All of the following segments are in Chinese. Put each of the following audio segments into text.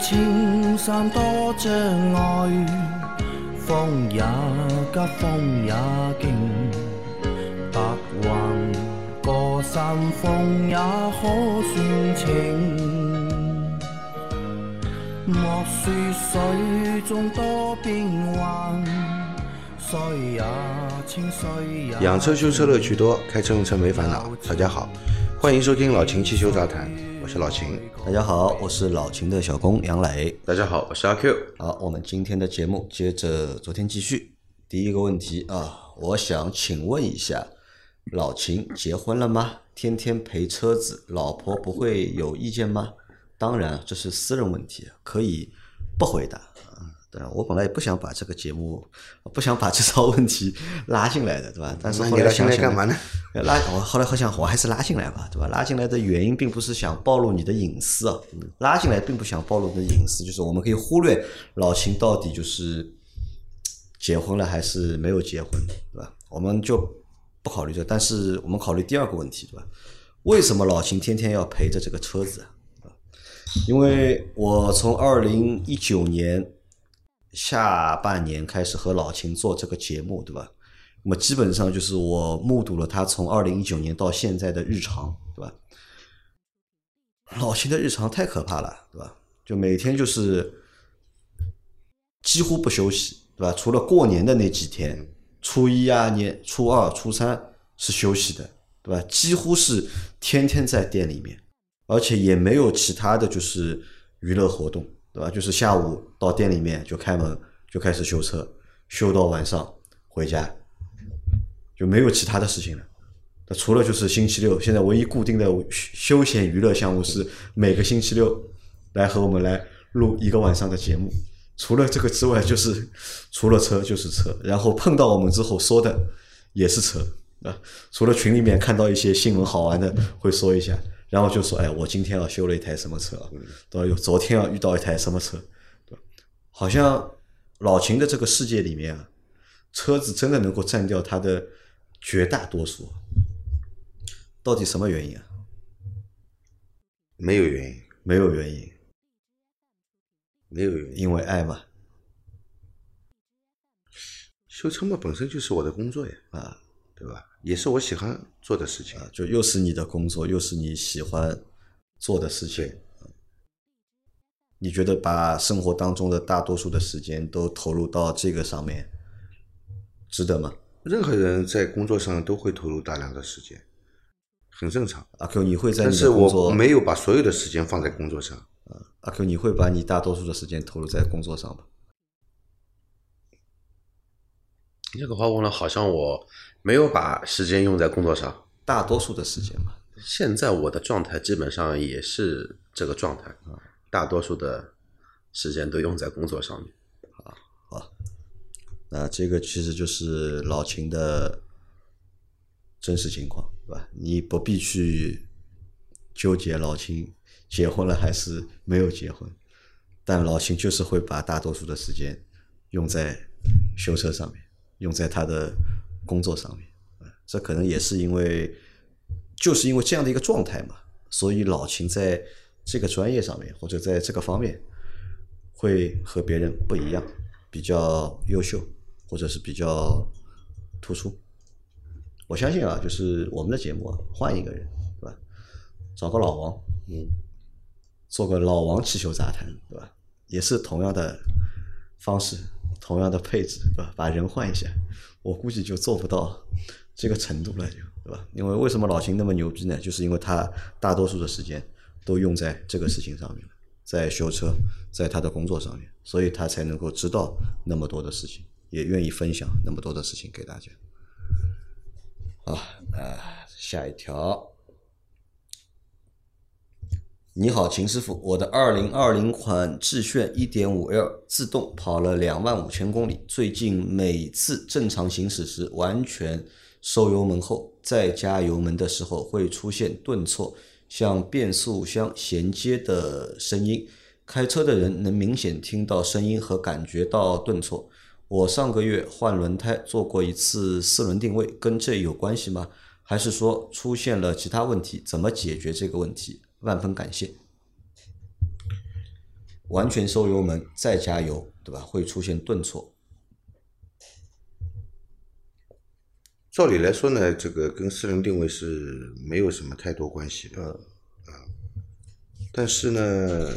青山多障碍，风也急，风也劲，白云过山峰也可算情。莫说水中多变幻，水也清，水也养车修车乐趣多，开车用车没烦恼。大家好，欢迎收听老秦汽修杂谈，是老秦。大家好，我是老秦的小工杨磊。大家好，我是阿 Q。好，我们今天的节目接着昨天继续。第一个问题啊，我想请问一下，老秦结婚了吗？天天陪车子，老婆不会有意见吗？当然，这是私人问题，可以不回答。啊，当然，我本来也不想把这个节目，不想把这套问题拉进来的，对吧？但是后来想想来干嘛呢？拉我后来好想，我还是拉进来吧，对吧？拉进来的原因并不是想暴露你的隐私啊，拉进来并不想暴露你的隐私，就是我们可以忽略老秦到底就是结婚了还是没有结婚，对吧？我们就不考虑这，但是我们考虑第二个问题，对吧？为什么老秦天天要陪着这个车子啊？因为我从二零一九年下半年开始和老秦做这个节目，对吧？那么基本上就是我目睹了他从二零一九年到现在的日常，对吧？老秦的日常太可怕了，对吧？就每天就是几乎不休息，对吧？除了过年的那几天，初一啊、年初二、初三是休息的，对吧？几乎是天天在店里面，而且也没有其他的就是娱乐活动，对吧？就是下午到店里面就开门就开始修车，修到晚上回家，就没有其他的事情了。那除了就是星期六，现在唯一固定的休闲娱乐项目是每个星期六来和我们来录一个晚上的节目。除了这个之外，就是除了车就是车，然后碰到我们之后说的也是车啊。除了群里面看到一些新闻好玩的会说一下，然后就说哎，我今天要修了一台什么车啊，对？有昨天要遇到一台什么车，对？好像老秦的这个世界里面啊，车子真的能够占掉他的绝大多数。到底什么原因啊？没有原因，没有原因，没有原因。因为爱嘛。修车嘛，本身就是我的工作呀，啊，对吧？也是我喜欢做的事情。啊，就又是你的工作，又是你喜欢做的事情。你觉得把生活当中的大多数的时间都投入到这个上面，值得吗？任何人在工作上都会投入大量的时间，很正常。阿 Q，你会在你但是的工作我没有把所有的时间放在工作上。阿 Q，你会把你大多数的时间投入在工作上吗？这个话问了，好像我没有把时间用在工作上。大多数的时间嘛，现在我的状态基本上也是这个状态，大多数的时间都用在工作上面。那这个其实就是老秦的真实情况，对吧？你不必去纠结老秦结婚了还是没有结婚，但老秦就是会把大多数的时间用在修车上面，用在他的工作上面。啊这可能也是因为，就是因为这样的一个状态嘛，所以老秦在这个专业上面或者在这个方面会和别人不一样，比较优秀，或者是比较突出。我相信啊，就是我们的节目啊，换一个人，对吧？找个老王，嗯，做个老王汽修杂谈，对吧？也是同样的方式，同样的配置，对吧？把人换一下，我估计就做不到这个程度了，就对吧？因为为什么老秦那么牛逼呢？就是因为他大多数的时间都用在这个事情上面了，在修车，在他的工作上面，所以他才能够知道那么多的事情，也愿意分享那么多的事情给大家。好，呃，下一条。你好，秦师傅，我的二零二零款致炫一点五 L 自动跑了两万五千公里，最近每次正常行驶时，完全收油门后再加油门的时候会出现顿挫，像变速箱衔接的声音，开车的人能明显听到声音和感觉到顿挫。我上个月换轮胎做过一次四轮定位，跟这有关系吗？还是说出现了其他问题？怎么解决这个问题？万分感谢。完全收油门再加油，对吧？会出现顿挫。照理来说呢，这个跟四轮定位是没有什么太多关系的，啊，但是呢，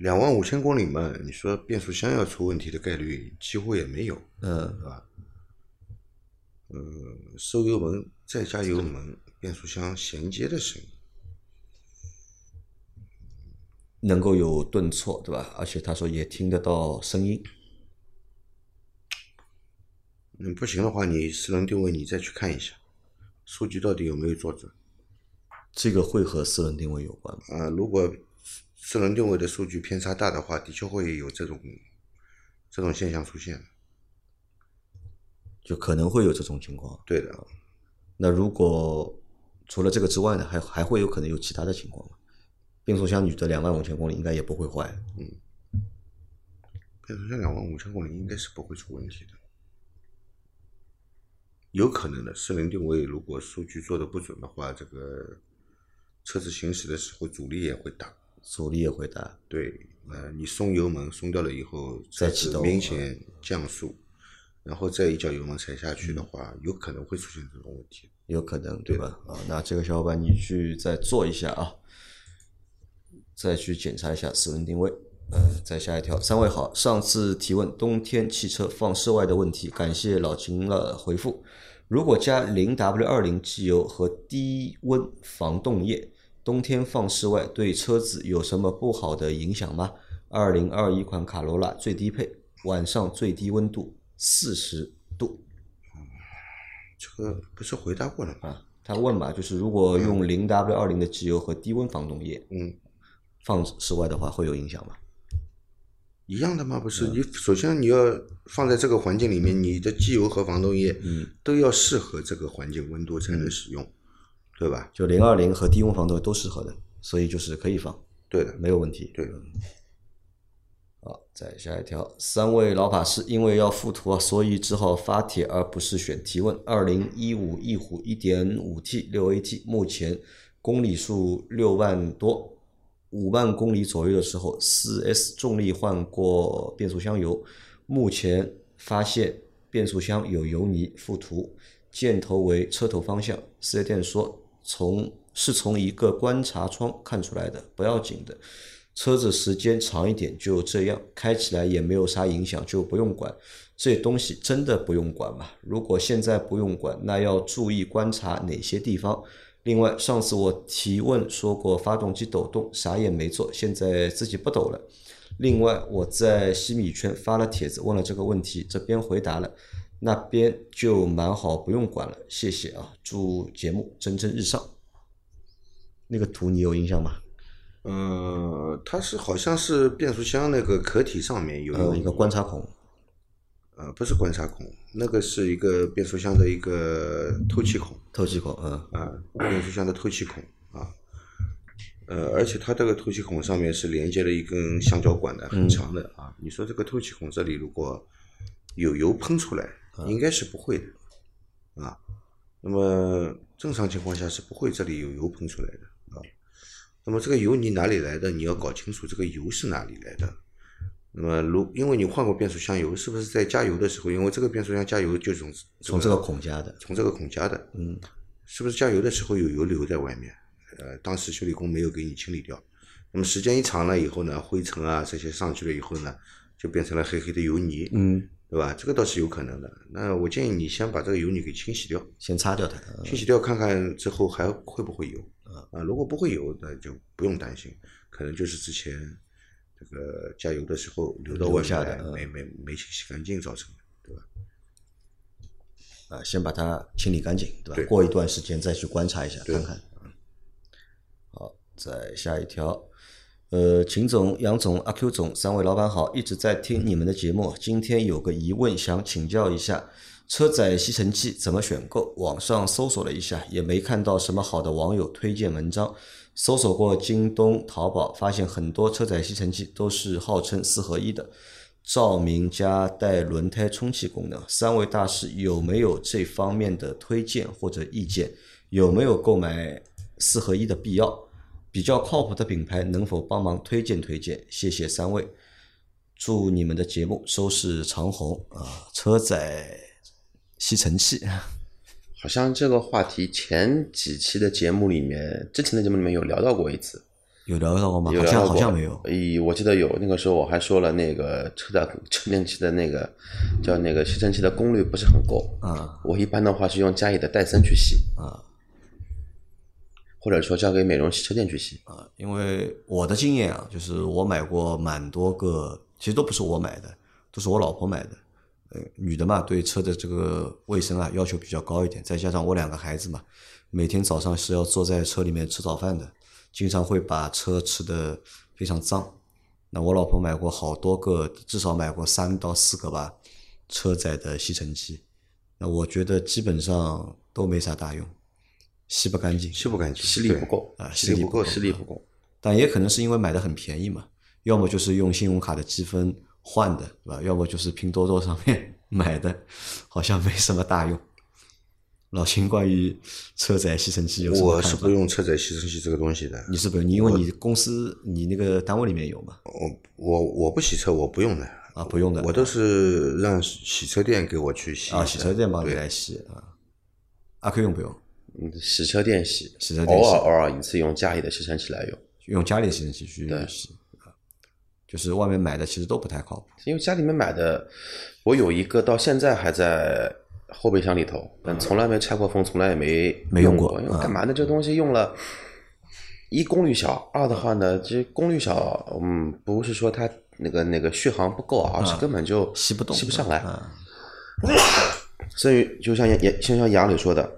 两万五千公里嘛，你说变速箱要出问题的概率几乎也没有，嗯，是吧？嗯，收油门再加油门，变速箱衔接的声音，能够有顿挫，对吧？而且他说也听得到声音。嗯，不行的话，你四轮定位你再去看一下，数据到底有没有做准？这个会和四轮定位有关吗？啊，如果四轮定位的数据偏差大的话，的确会有这种这种现象出现。就可能会有这种情况。对的，那如果除了这个之外呢，还还会有可能有其他的情况吗？变速箱你的两万五千公里应该也不会坏。嗯变速箱两万五千公里应该是不会出问题的。有可能的，四轮定位如果数据做的不准的话，这个车子行驶的时候阻力也会大。阻力也会大。对，呃，你松油门松掉了以后，再启动明显降速，然后再一脚油门踩下去的话，有可能会出现这种问题。有可能，对吧？啊，那这个小伙伴你去再做一下啊，再去检查一下四轮定位。呃，再下一条，三位好，上次提问冬天汽车放室外的问题，感谢老秦的回复。如果加零 W 二零机油和低温防冻液，冬天放室外对车子有什么不好的影响吗？二零二一款卡罗拉最低配，晚上最低温度四十度。这个不是回答过了吗？啊，他问嘛，就是如果用零 W 二零的机油和低温防冻液嗯，放室外的话，会有影响吗？一样的吗？不是，你首先你要放在这个环境里面，你的机油和防冻液嗯都要适合这个环境温度才能使用，对吧？就零二零和低温防冻都适合的，所以就是可以放，对的，没有问题。对的。好，再下一条，三位老法师因为要附图啊，所以只好发帖而不是选提问。二零一五翼虎一点五 T 六 AT，目前公里数六万多，五万公里左右的时候，四 S 重力换过变速箱油，目前发现变速箱有油泥，附图，箭头为车头方向。四 S 店说从是从一个观察窗看出来的，不要紧的。车子时间长一点就这样，开起来也没有啥影响，就不用管。这东西真的不用管嘛？如果现在不用管，那要注意观察哪些地方？另外，上次我提问说过发动机抖动，啥也没做，现在自己不抖了。另外，我在西米圈发了帖子问了这个问题，这边回答了，那边就蛮好，不用管了。谢谢啊，祝节目蒸蒸日上。那个图你有印象吗？呃，它是好像是变速箱那个壳体上面有呃，一个观察孔，呃，不是观察孔，那个是一个变速箱的一个透气孔透气孔，嗯，啊，变速箱的透气孔啊，呃，而且它这个透气孔上面是连接了一根橡胶管的，很长的啊。你说这个透气孔这里如果有油喷出来，应该是不会的啊。那么正常情况下是不会这里有油喷出来的啊。那么这个油泥哪里来的？你要搞清楚这个油是哪里来的。那么如因为你换过变速箱油，是不是在加油的时候，因为这个变速箱加油就从从这个孔加的，从这个孔加的，嗯，是不是加油的时候有油留在外面？呃，当时修理工没有给你清理掉。那么时间一长了以后呢，灰尘啊这些上去了以后呢，就变成了黑黑的油泥，嗯，对吧？这个倒是有可能的。那我建议你先把这个油泥给清洗掉，先擦掉它，嗯清洗掉看看之后还会不会有啊？如果不会有，那就不用担心，可能就是之前这个加油的时候流到外面来，留下的嗯没没没清洗干净造成的，对吧？啊，先把它清理干净，对吧？对过一段时间再去观察一下，看看。嗯好，再下一条。呃，秦总、杨总、阿 Q 总三位老板好，一直在听你们的节目。今天有个疑问想请教一下，车载吸尘器怎么选购？网上搜索了一下，也没看到什么好的网友推荐文章。搜索过京东、淘宝，发现很多车载吸尘器都是号称四合一的，照明加带轮胎充气功能。三位大师有没有这方面的推荐或者意见？有没有购买四合一的必要？比较靠谱的品牌能否帮忙推荐推荐？谢谢三位，祝你们的节目收视长虹啊！车载吸尘器，好像这个话题前几期的节目里面，之前的节目里面有聊到过一次，有聊到过吗？好像好像没有。咦，我记得有，那个时候我还说了那个车载充电器的那个叫那个吸尘器的功率不是很够啊。我一般的话是用家里的戴森去吸啊，或者说交给美容洗车店去洗。啊，因为我的经验啊，就是我买过蛮多个，其实都不是我买的，都是我老婆买的。呃，女的嘛，对车的这个卫生啊要求比较高一点，再加上我两个孩子嘛，每天早上是要坐在车里面吃早饭的，经常会把车吃的非常脏。那我老婆买过好多个，至少买过三到四个吧，车载的吸尘器。那我觉得基本上都没啥大用，吸不干净。吸不干净，吸力不够啊吸力不够，吸力不够。但也可能是因为买的很便宜嘛，要么就是用信用卡的积分换的，对吧？要么就是拼多多上面 买的，好像没什么大用。老秦关于车载吸尘器有什么我是不？用车载吸尘器这个东西的。你是不用，你因为你公司你那个单位里面有嘛？我我我不洗车，我不用的。啊，不用的。我都是让洗车店给我去洗。啊，洗车店帮你来洗啊。阿 Q 用不用？嗯，洗车店洗，洗车店洗偶尔偶尔一次用家里的吸尘器来用，用家里的吸尘器去对洗啊，就是外面买的其实都不太靠谱。因为家里面买的，我有一个到现在还在后备箱里头，但从来没拆过封，从来也没没用用过啊因为干嘛呢？这东西用了，一功率小，二的话呢，其实功率小，嗯，不是说它那个那个续航不够，而是根本就啊吸不动，吸不上来。啊 所以就像杨杨就像杨磊说的，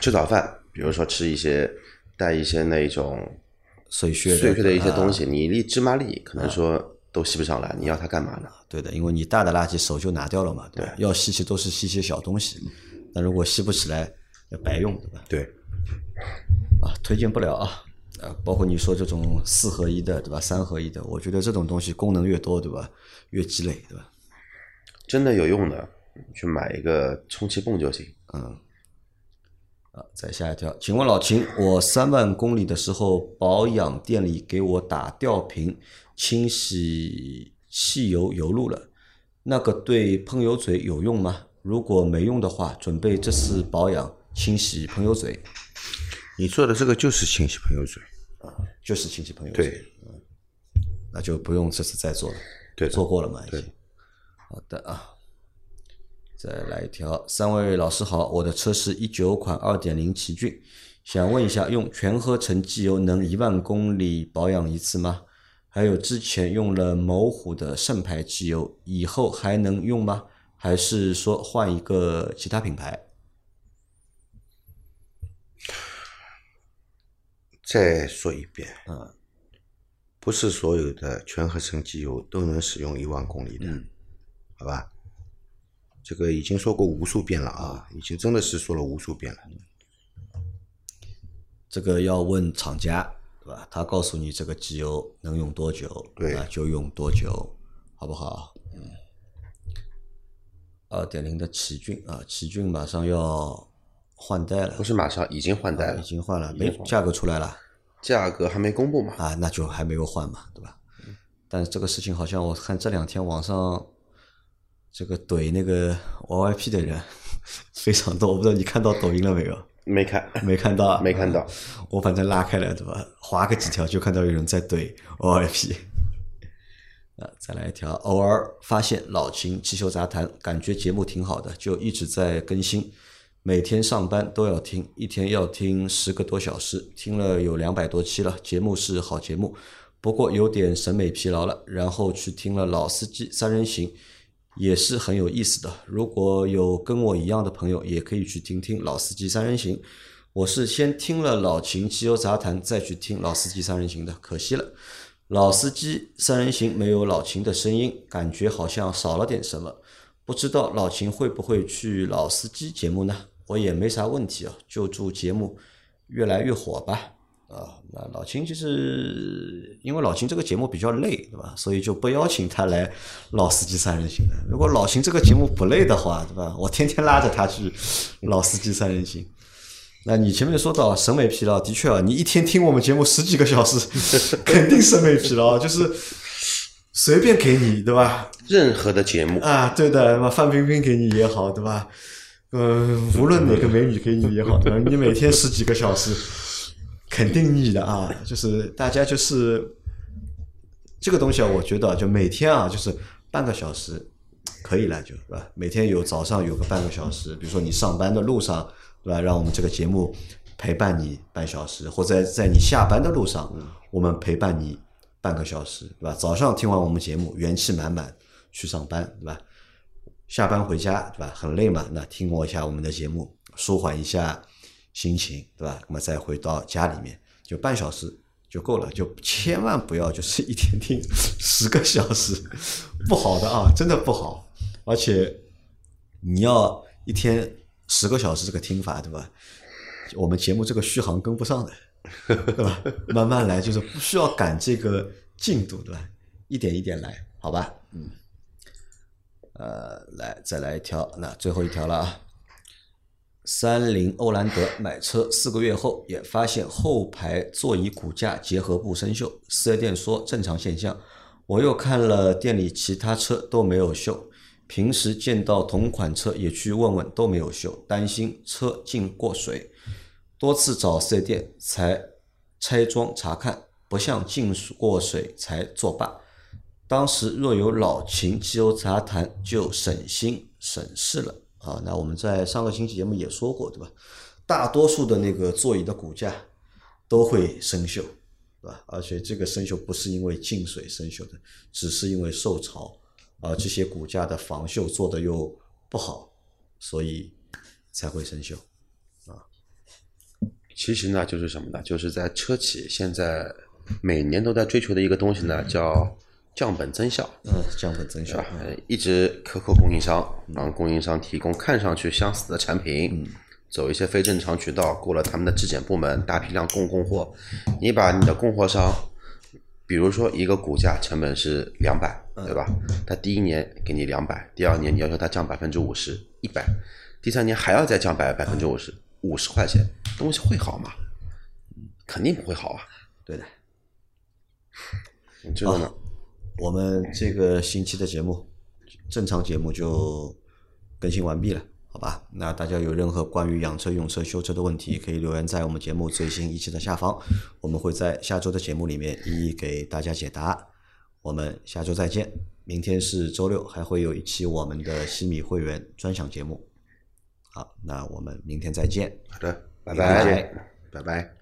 吃早饭，比如说吃一些带一些那种碎屑碎屑的一些啊东西，你一粒芝麻粒可能说都吸不上来，你要它干嘛呢？对的，因为你大的垃圾手就拿掉了嘛，对吧？要吸起都是吸些小东西，那如果吸不起来，要白用，对吧？对，啊，推荐不了啊，啊，包括你说这种四合一的，对吧？三合一的，我觉得这种东西功能越多，对吧？越鸡肋，对吧？真的有用的，去买一个充气泵就行。啊，再下一条，请问老秦，我三万公里的时候保养店里给我打吊瓶清洗汽油油路了，那个对喷油嘴有用吗？如果没用的话，准备这次保养清洗喷油嘴，你做的这个就是清洗喷油嘴啊。就是清洗喷油嘴，对，那就不用这次再做了，对的做过了嘛已经。好的啊，再来一条，三位老师好，我的车是一九款二点零奇骏，想问一下，用全合成机油能一万公里保养一次吗？还有之前用了某虎的圣牌机油，以后还能用吗？还是说换一个其他品牌？再说一遍，嗯，不是所有的全合成机油都能使用一万公里的，嗯好吧？这个已经说过无数遍了啊，已经真的是说了无数遍了。这个要问厂家，对吧？他告诉你这个机油能用多久，对吧，就用多久，好不好？嗯。二点零的奇骏啊，奇骏马上要换代了不，是马上已经换代啊了，已经换了，已经换了没价格出来了价格还没公布嘛？啊，那就还没有换嘛，对吧？但这个事情好像我看这两天网上这个怼那个 YYP 的人非常多，我不知道你看到抖音了没有？没看，没看到啊，没看到。我反正拉开了，对吧？划个几条就看到有人在怼 OIP。啊，再来一条，偶尔发现老秦汽修杂谈，感觉节目挺好的，就一直在更新，每天上班都要听，一天要听十个多小时，听了有两百多期了，节目是好节目，不过有点审美疲劳了，然后去听了老司机三人行，也是很有意思的。如果有跟我一样的朋友，也可以去听听老司机三人行。我是先听了老秦汽油杂谈，再去听老司机三人行的，可惜了。老司机三人行没有老秦的声音，感觉好像少了点什么。不知道老秦会不会去老司机节目呢？我也没啥问题啊，就祝节目越来越火吧。啊，那老秦就是因为老秦这个节目比较累，对吧？所以就不邀请他来老司机三人行了。如果老秦这个节目不累的话，对吧？我天天拉着他去老司机三人行。那你前面说到审美疲劳，的确啊，你一天听我们节目十几个小时，肯定审美疲劳，就是随便给你，对吧？任何的节目，啊，对的，那么范冰冰给你也好，对吧？嗯、无论哪个美女给你也好，对吧？你每天十几个小时，肯定腻的啊。就是大家就是这个东西啊，我觉得就每天啊，就是半个小时可以了，就是吧？每天有早上有个半个小时，比如说你上班的路上，对吧？让我们这个节目陪伴你半小时，或者在你下班的路上，我们陪伴你半个小时，对吧？早上听完我们节目，元气满满去上班，对吧？下班回家，对吧？很累嘛，那听我一下我们的节目，舒缓一下心情，对吧？那么再回到家里面，就半小时就够了，就千万不要就是一天听 十个小时，不好的啊，真的不好。而且你要一天十个小时这个听法，对吧？我们节目这个续航跟不上的，对吧？慢慢来，就是不需要赶这个进度，对吧？一点一点来，好吧？嗯。呃，来再来一条，那最后一条了啊。三菱欧蓝德买车四个月后，也发现后排座椅骨架结合部生锈，四 S 店说正常现象。我又看了店里其他车都没有锈，平时见到同款车也去问问都没有锈，担心车进过水，多次找四 S 店才拆装查看，不像进过水才作罢。当时若有老秦机油杂谈，就省心省事了啊。那我们在上个星期节目也说过，对吧？大多数的那个座椅的骨架都会生锈，对吧？而且这个生锈不是因为进水生锈的，只是因为受潮，啊，这些骨架的防锈做的又不好，所以才会生锈。啊其实呢，就是什么呢？就是在车企现在每年都在追求的一个东西呢，叫降本增效。嗯，降本增效一直克扣供应商，让供应商提供看上去相似的产品，走一些非正常渠道，过了他们的质检部门，大批量供供货。你把你的供货商，比如说一个股价成本是两百，对吧？他第一年给你两百，第二年你要求他降百分之五十，一百，第三年还要再降百百分之五十，五十块钱，东西会好吗？肯定不会好啊。对的。你知道呢？我们这个星期的节目，正常节目就更新完毕了，好吧？那大家有任何关于养车、用车、修车的问题，可以留言在我们节目最新一期的下方，我们会在下周的节目里面一一给大家解答。我们下周再见，明天是周六，还会有一期我们的西米会员专享节目。好，那我们明天再见。好的，拜拜拜，拜拜。